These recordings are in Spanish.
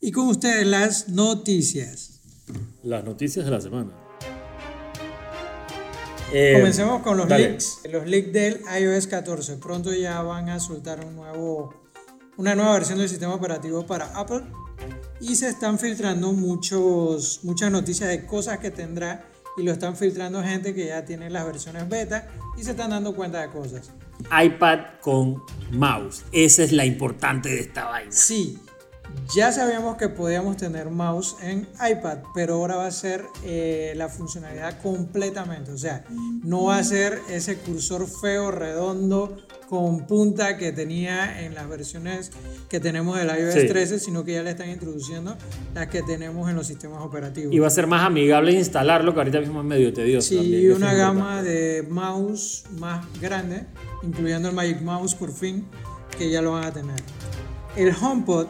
Y con ustedes las noticias. Las noticias de la semana. Eh, Comencemos con los leaks. Los leaks del iOS 14. Pronto ya van a soltar un nuevo, una nueva versión del sistema operativo para Apple. Y se están filtrando muchos, muchas noticias de cosas que tendrá. Y lo están filtrando gente que ya tiene las versiones beta y se están dando cuenta de cosas. iPad con mouse. Esa es la importante de esta vaina. Sí, ya sabíamos que podíamos tener mouse en iPad, pero ahora va a ser eh, la funcionalidad completamente. O sea, no va a ser ese cursor feo, redondo, con punta que tenía en las versiones que tenemos del iOS 13, sino que ya le están introduciendo las que tenemos en los sistemas operativos. Y va a ser más amigable instalarlo, que ahorita mismo es medio tedioso. Sí, y una gama de mouse más grande, incluyendo el Magic Mouse por fin, que ya lo van a tener. El HomePod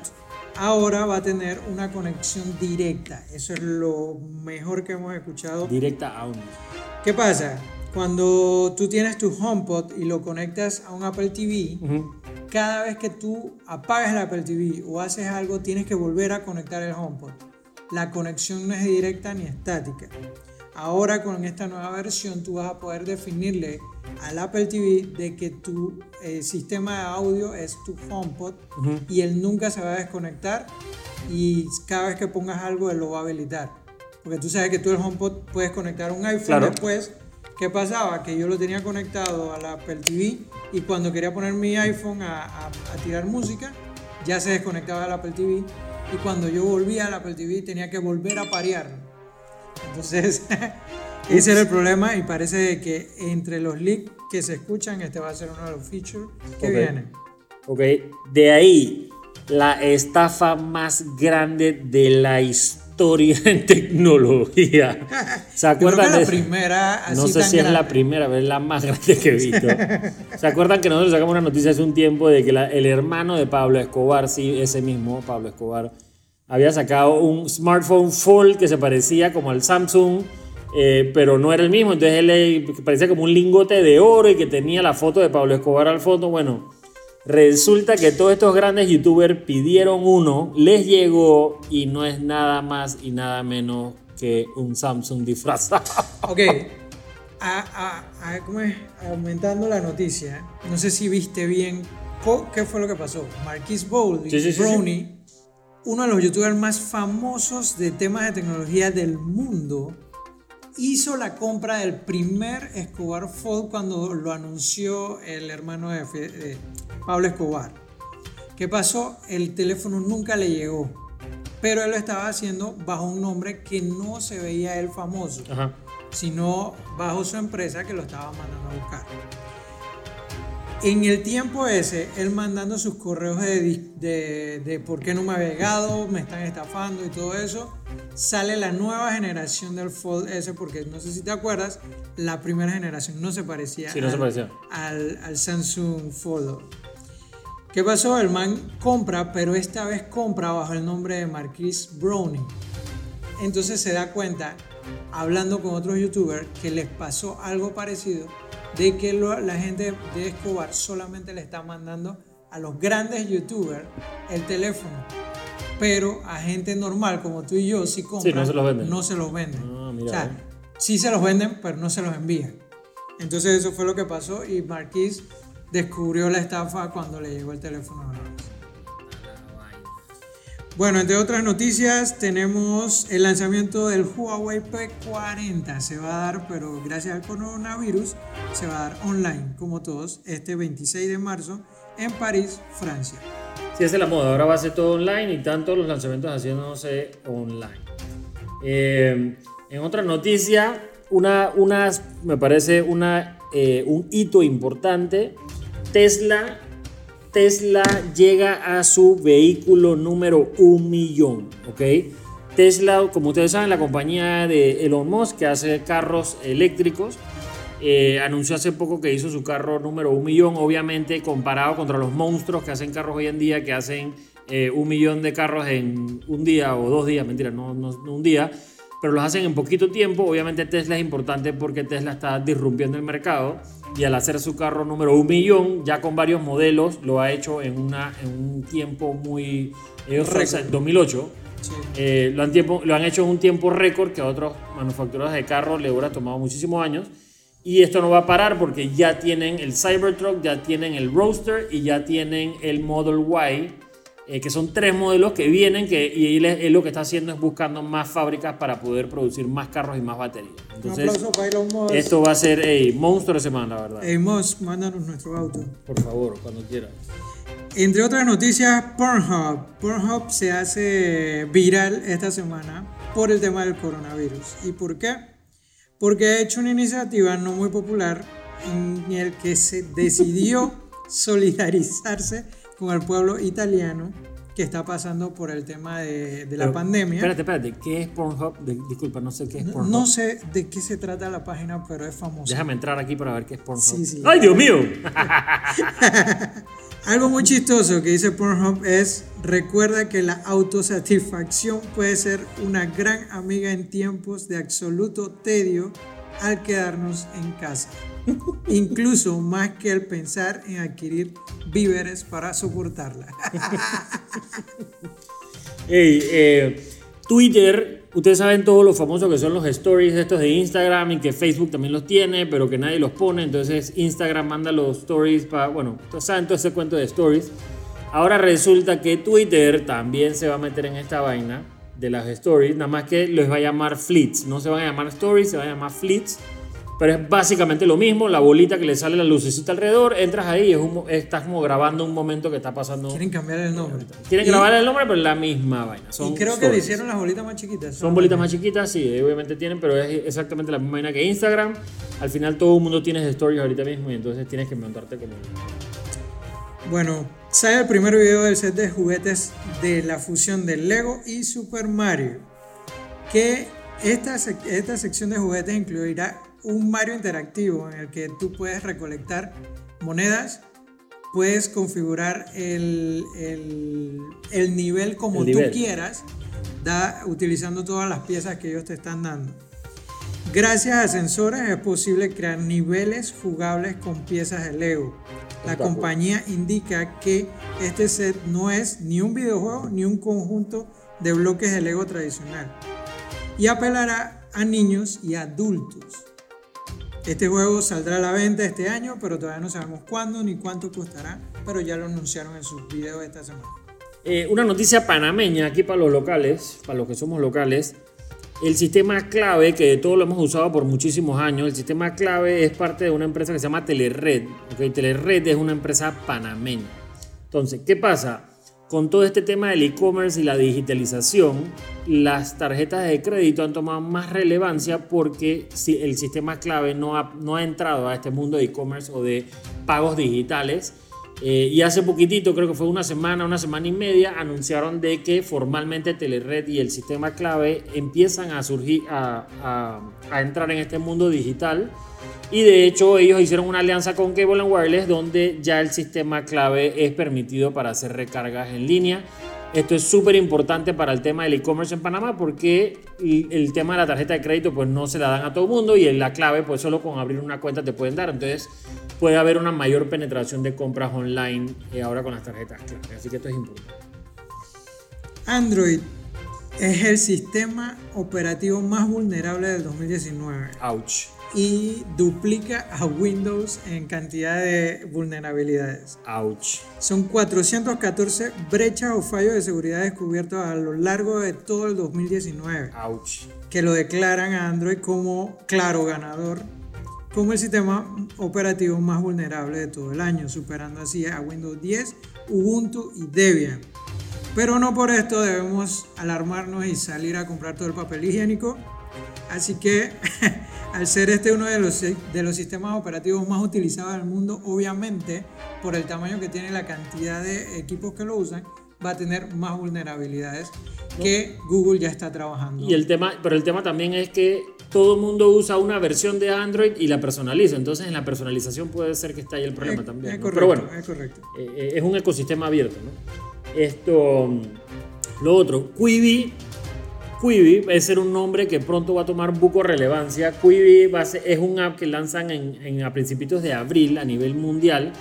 ahora va a tener una conexión directa. Eso es lo mejor que hemos escuchado. Directa a un. ¿Qué pasa? Cuando tú tienes tu HomePod y lo conectas a un Apple TV, cada vez que tú apagas el Apple TV o haces algo, tienes que volver a conectar el HomePod. La conexión no es directa ni estática. Ahora con esta nueva versión tú vas a poder definirle al Apple TV de que tu eh, sistema de audio es tu HomePod y él nunca se va a desconectar y cada vez que pongas algo él lo va a habilitar. Porque tú sabes que tú el HomePod puedes conectar un iPhone después. ¿Qué pasaba? Que yo lo tenía conectado al Apple TV y cuando quería poner mi iPhone a, a tirar música ya se desconectaba del Apple TV y cuando yo volvía al Apple TV tenía que volver a parearlo. Entonces, ese era el problema y parece que entre los leaks que se escuchan, este va a ser uno de los features que vienen. Ok, de ahí la estafa más grande de la historia en tecnología. ¿Se acuerdan de la primera? no sé si es la primera, pero es la más grande que he visto. ¿Se acuerdan que nosotros sacamos una noticia hace un tiempo de que el hermano de Pablo Escobar, sí, ese mismo Pablo Escobar, había sacado un smartphone full que se parecía como al Samsung, eh, pero no era el mismo. Entonces él parecía como un lingote de oro y que tenía la foto de Pablo Escobar al fondo. Bueno, resulta que todos estos grandes youtubers pidieron uno, les llegó y no es nada más y nada menos que un Samsung disfrazado. Ok. ¿cómo es? Aumentando la noticia, no sé si viste bien qué fue lo que pasó. Marquis Bowl y Brownie uno de los youtubers más famosos de temas de tecnología del mundo, hizo la compra del primer Escobar Fold cuando lo anunció el hermano de, Pablo Escobar. ¿Qué pasó? El teléfono nunca le llegó, pero él lo estaba haciendo bajo un nombre que no se veía él famoso, sino bajo su empresa que lo estaba mandando a buscar. En el tiempo ese, él mandando sus correos de, de, por qué no me ha llegado, me están estafando y todo eso, sale la nueva generación del Fold S, porque no sé si te acuerdas, la primera generación no se parecía, al, Al, Samsung Fold. ¿Qué pasó? El man compra, pero esta vez compra bajo el nombre de Marquis Browning. Entonces se da cuenta, hablando con otros youtubers, que les pasó algo parecido de que la gente de Escobar solamente le está mandando a los grandes youtubers el teléfono. Pero a gente normal como tú y yo, si compran, no se los venden. No se los venden. Ah, o sea, sí se los venden, pero no se los envían. Entonces eso fue lo que pasó y Marquis descubrió la estafa cuando le llegó el teléfono a bueno, entre otras noticias, tenemos el lanzamiento del Huawei P40. Se va a dar, pero gracias al coronavirus, se va a dar online, como todos, este 26 de marzo en París, Francia. Sí, es la moda. Ahora va a ser todo online y tanto los lanzamientos haciéndose online. Eh, en otra noticia, una, me parece una, eh, un hito importante. Tesla Tesla llega a su vehículo número un millón, ¿ok? Tesla, como ustedes saben, la compañía de Elon Musk que hace carros eléctricos, eh, anunció hace poco que hizo su carro número un millón, obviamente comparado contra los monstruos que hacen carros hoy en día, que hacen eh, un millón de carros en un día o dos días, mentira, no, no, un día. Pero los hacen en poquito tiempo. Obviamente Tesla es importante porque Tesla está disrumpiendo el mercado y al hacer su carro número un millón, ya con varios modelos, lo ha hecho en, una, en un tiempo muy... Ellos en 2008. Eh, lo, han tiempo, lo han hecho en un tiempo récord que a otros manufactureros de carros le hubiera tomado muchísimos años. Y esto no va a parar porque ya tienen el Cybertruck, ya tienen el Roadster y ya tienen el Model Y eh, que son tres modelos que vienen que, y él, lo que está haciendo es buscando más fábricas para poder producir más carros y más baterías. Entonces, Un para Elon Musk. Esto va a ser hey, monstruo de semana, la verdad. Hey Musk, mándanos nuestro auto. Por favor, cuando quieras. Entre otras noticias, Pornhub. Pornhub se hace viral esta semana por el tema del coronavirus. ¿Y por qué? Porque ha hecho una iniciativa no muy popular en el que se decidió solidarizarse con el pueblo italiano que está pasando por el tema de, la pandemia. Espérate, espérate, ¿qué es Pornhub? disculpa, no sé qué es Pornhub. No, sé de qué se trata la página, pero es famosa. Déjame entrar aquí para ver qué es Pornhub. Sí, sí. ¡Ay, Dios mío! Algo muy chistoso que dice Pornhub es, recuerda que la autosatisfacción puede ser una gran amiga en tiempos de absoluto tedio al quedarnos en casa. Incluso más que el pensar en adquirir víveres para soportarla. Eh, Twitter, ustedes saben todo lo famoso que son los stories estos de Instagram y que Facebook también los tiene, pero que nadie los pone. Entonces Instagram manda los stories para, bueno, ustedes saben todo ese cuento de stories. Ahora resulta que Twitter también se va a meter en esta vaina de las stories, nada más que les va a llamar fleets. No se van a llamar stories, se va a llamar fleets pero es básicamente lo mismo, la bolita que le sale la lucecita alrededor, entras ahí y es estás como grabando un momento que está pasando. Quieren cambiar el nombre. Quieren grabar el nombre, pero es la misma vaina. y creo que le hicieron las bolitas más chiquitas. Son bolitas más chiquitas, sí, obviamente tienen, pero es exactamente la misma vaina que Instagram. Al final todo el mundo tiene stories ahorita mismo y entonces tienes que montarte como... Bueno, sale el primer video del set de juguetes de la fusión de Lego y Super Mario. Que esta, esta sección de juguetes incluirá un Mario interactivo en el que tú puedes recolectar monedas, puedes configurar el, el, nivel como tú quieras, da, utilizando todas las piezas que ellos te están dando. Gracias a sensores es posible crear niveles jugables con piezas de Lego. La compañía indica que este set no es ni un videojuego ni un conjunto de bloques de Lego tradicional y apelará a niños y adultos. Este juego saldrá a la venta este año, pero todavía no sabemos cuándo ni cuánto costará, pero ya lo anunciaron en sus videos esta semana. Eh, una noticia panameña aquí para los locales, para los que somos locales. El sistema clave, que todo lo hemos usado por muchísimos años, el sistema clave es parte de una empresa que se llama Telered. ¿okay? Telered es una empresa panameña. Entonces, ¿qué pasa? Con todo este tema del e-commerce y la digitalización, las tarjetas de crédito han tomado más relevancia porque el sistema clave no ha, no ha entrado a este mundo de e-commerce o de pagos digitales. Eh, y hace poquitito, creo que fue una semana, una semana y media, anunciaron de que formalmente Telered y el sistema clave empiezan a surgir, a, a entrar en este mundo digital y de hecho ellos hicieron una alianza con Cable Wireless donde ya el sistema clave es permitido para hacer recargas en línea. Esto es súper importante para el tema del e-commerce en Panamá porque el tema de la tarjeta de crédito pues no se la dan a todo el mundo y la clave pues solo con abrir una cuenta te pueden dar. Entonces puede haber una mayor penetración de compras online eh, ahora con las tarjetas clave. Así que esto es importante. Android es el sistema operativo más vulnerable del 2019. Ouch y duplica a Windows en cantidad de vulnerabilidades. Ouch. Son 414 brechas o fallos de seguridad descubiertos a lo largo de todo el 2019. Ouch. Que lo declaran a Android como claro ganador, como el sistema operativo más vulnerable de todo el año, superando así a Windows 10, Ubuntu y Debian. Pero no por esto debemos alarmarnos y salir a comprar todo el papel higiénico. Así que al ser este uno de los, de los sistemas operativos más utilizados del mundo, obviamente, por el tamaño que tiene la cantidad de equipos que lo usan, va a tener más vulnerabilidades que Google ya está trabajando. Y el tema, pero el tema también es que todo el mundo usa una versión de Android y la personaliza. Entonces, en la personalización puede ser que está ahí el problema también. pero bueno, es, correcto. Eh, eh, es un ecosistema abierto. ¿no? Esto, lo otro, Quibi Quibi va a ser un nombre que pronto va a tomar buco relevancia. Quibi va a es un app que lanzan en, a principios de abril a nivel mundial.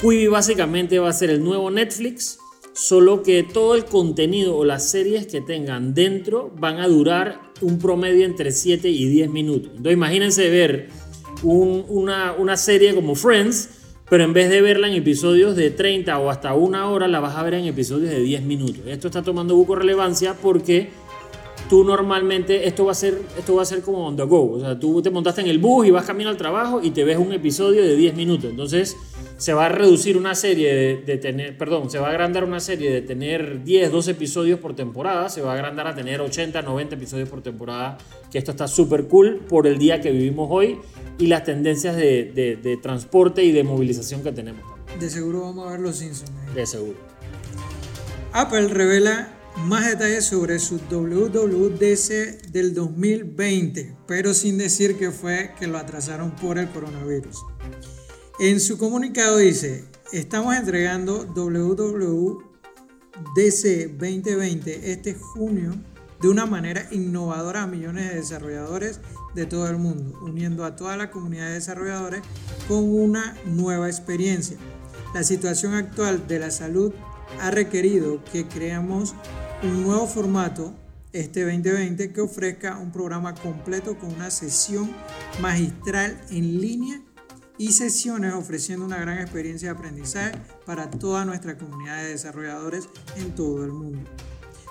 Quibi básicamente va a ser el nuevo Netflix, solo que todo el contenido o las series que tengan dentro van a durar un promedio entre 7 y 10 minutos. Entonces imagínense ver una, una serie como Friends pero en vez de verla en episodios de 30 o hasta una hora, la vas a ver en episodios de 10 minutos. Esto está tomando buco relevancia porque tú normalmente, esto va a ser, esto va a ser como on the go. O sea, tú te montaste en el bus y vas camino al trabajo y te ves un episodio de 10 minutos. Entonces, se va a reducir una serie de, tener, perdón, se va a agrandar una serie de tener 10, 12 episodios por temporada, se va a agrandar a tener 80, 90 episodios por temporada, que esto está súper cool por el día que vivimos hoy y las tendencias de, de, transporte y de movilización que tenemos. De seguro vamos a ver los Simpsons. De seguro. Apple revela más detalles sobre su WWDC del 2020, pero sin decir que fue que lo atrasaron por el coronavirus. En su comunicado dice, estamos entregando WWDC 2020 este junio de una manera innovadora a millones de desarrolladores de todo el mundo, uniendo a toda la comunidad de desarrolladores con una nueva experiencia. La situación actual de la salud ha requerido que creamos un nuevo formato este 2020 que ofrezca un programa completo con una sesión magistral en línea y sesiones ofreciendo una gran experiencia de aprendizaje para toda nuestra comunidad de desarrolladores en todo el mundo.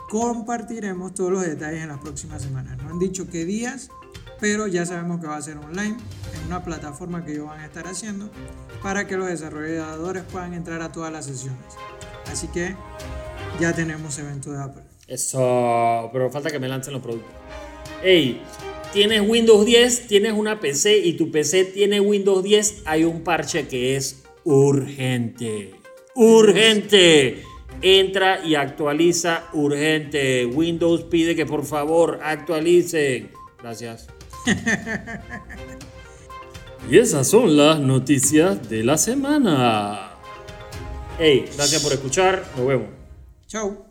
Compartiremos todos los detalles en las próximas semanas. No han dicho qué días, pero ya sabemos que va a ser online en una plataforma que ellos van a estar haciendo para que los desarrolladores puedan entrar a todas las sesiones. Así que ya tenemos evento de Apple. Eso, pero falta que me lancen los productos. Hey, tienes Windows 10, tienes una PC y tu PC tiene Windows 10, hay un parche que es urgente. Urgente. Entra y actualiza urgente. Windows pide que por favor actualicen. Gracias. y esas son las noticias de la semana. Hey, gracias por escuchar. Nos vemos. Chao.